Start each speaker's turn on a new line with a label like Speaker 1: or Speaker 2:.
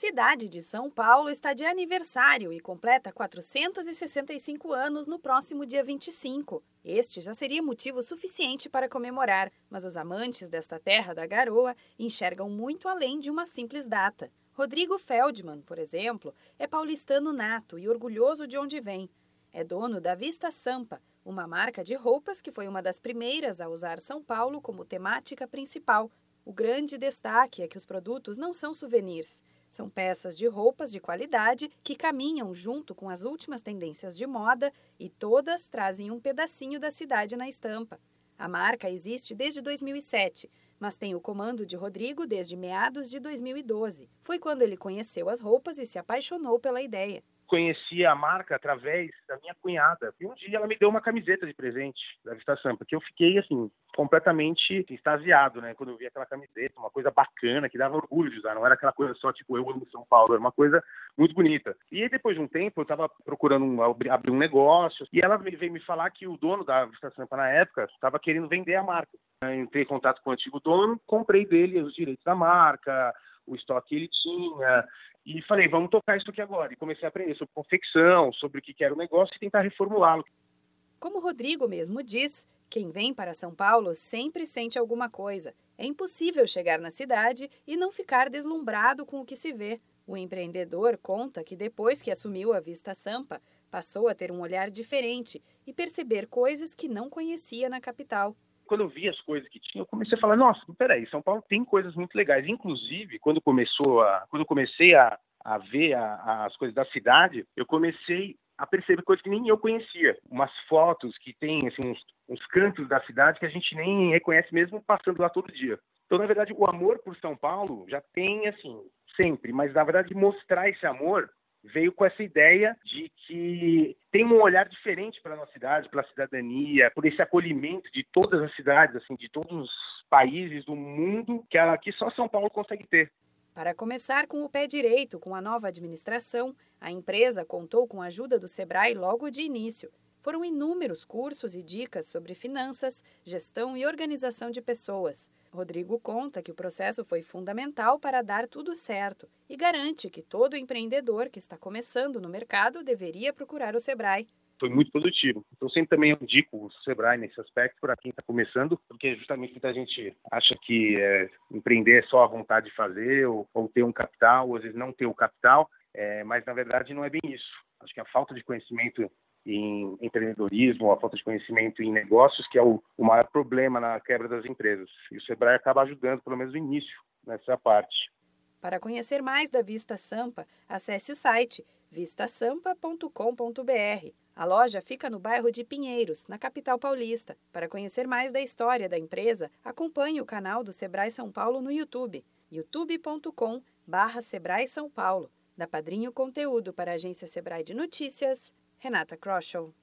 Speaker 1: Cidade de São Paulo está de aniversário e completa 465 anos no próximo dia 25. Este já seria motivo suficiente para comemorar, mas os amantes desta terra da garoa enxergam muito além de uma simples data. Rodrigo Feldman, por exemplo, é paulistano nato e orgulhoso de onde vem. É dono da Vista Sampa, uma marca de roupas que foi uma das primeiras a usar São Paulo como temática principal. O grande destaque é que os produtos não são souvenirs. São peças de roupas de qualidade que caminham junto com as últimas tendências de moda e todas trazem um pedacinho da cidade na estampa. A marca existe desde 2007, mas tem o comando de Rodrigo desde meados de 2012. Foi quando ele conheceu as roupas e se apaixonou pela ideia
Speaker 2: conheci a marca através da minha cunhada. E um dia ela me deu uma camiseta de presente da Vista Sampa, que eu fiquei, assim, completamente extasiado, né? Quando eu vi aquela camiseta, uma coisa bacana, que dava orgulho de usar. Não era aquela coisa só, tipo, eu amo São Paulo. Era uma coisa muito bonita. E aí, depois de um tempo, eu estava procurando um, abrir um negócio. E ela veio me falar que o dono da Vista Sampa, na época, estava querendo vender a marca. Eu entrei em contato com o antigo dono, comprei dele os direitos da marca, o estoque que ele tinha, e falei, vamos tocar isso aqui agora. E comecei a aprender sobre confecção, sobre o que era o negócio e tentar reformulá-lo.
Speaker 1: Como o Rodrigo mesmo diz, quem vem para São Paulo sempre sente alguma coisa. É impossível chegar na cidade e não ficar deslumbrado com o que se vê. O empreendedor conta que depois que assumiu a Vista Sampa, passou a ter um olhar diferente e perceber coisas que não conhecia na capital
Speaker 2: quando eu vi as coisas que tinha, eu comecei a falar, nossa, peraí, São Paulo tem coisas muito legais. Inclusive, quando começou a, quando eu comecei a, a ver a, as coisas da cidade, eu comecei a perceber coisas que nem eu conhecia. Umas fotos que tem, assim, uns, uns cantos da cidade que a gente nem reconhece mesmo passando lá todo dia. Então, na verdade, o amor por São Paulo já tem, assim, sempre, mas na verdade mostrar esse amor veio com essa ideia de que tem um olhar diferente para a nossa cidade, pela cidadania, por esse acolhimento de todas as cidades, assim, de todos os países do mundo que aqui só São Paulo consegue ter.
Speaker 1: Para começar com o pé direito com a nova administração, a empresa contou com a ajuda do Sebrae logo de início. Foram inúmeros cursos e dicas sobre finanças, gestão e organização de pessoas. Rodrigo conta que o processo foi fundamental para dar tudo certo e garante que todo empreendedor que está começando no mercado deveria procurar o Sebrae
Speaker 2: foi muito produtivo. Então, sempre também indico o Sebrae nesse aspecto para quem está começando, porque justamente muita gente acha que é, empreender é só a vontade de fazer ou, ou, ter um capital, ou às vezes não ter o capital, é, mas na verdade não é bem isso. Acho que a falta de conhecimento em empreendedorismo, a falta de conhecimento em negócios, que é o, o maior problema na quebra das empresas. E o Sebrae acaba ajudando, pelo menos no início, nessa parte.
Speaker 1: Para conhecer mais da Vista Sampa, acesse o site vistasampa.com.br. A loja fica no bairro de Pinheiros, na capital paulista. Para conhecer mais da história da empresa, acompanhe o canal do Sebrae São Paulo no YouTube, youtube.com/sebrae São Paulo. Da Padrinho Conteúdo para a agência Sebrae de Notícias, Renata Kroschel.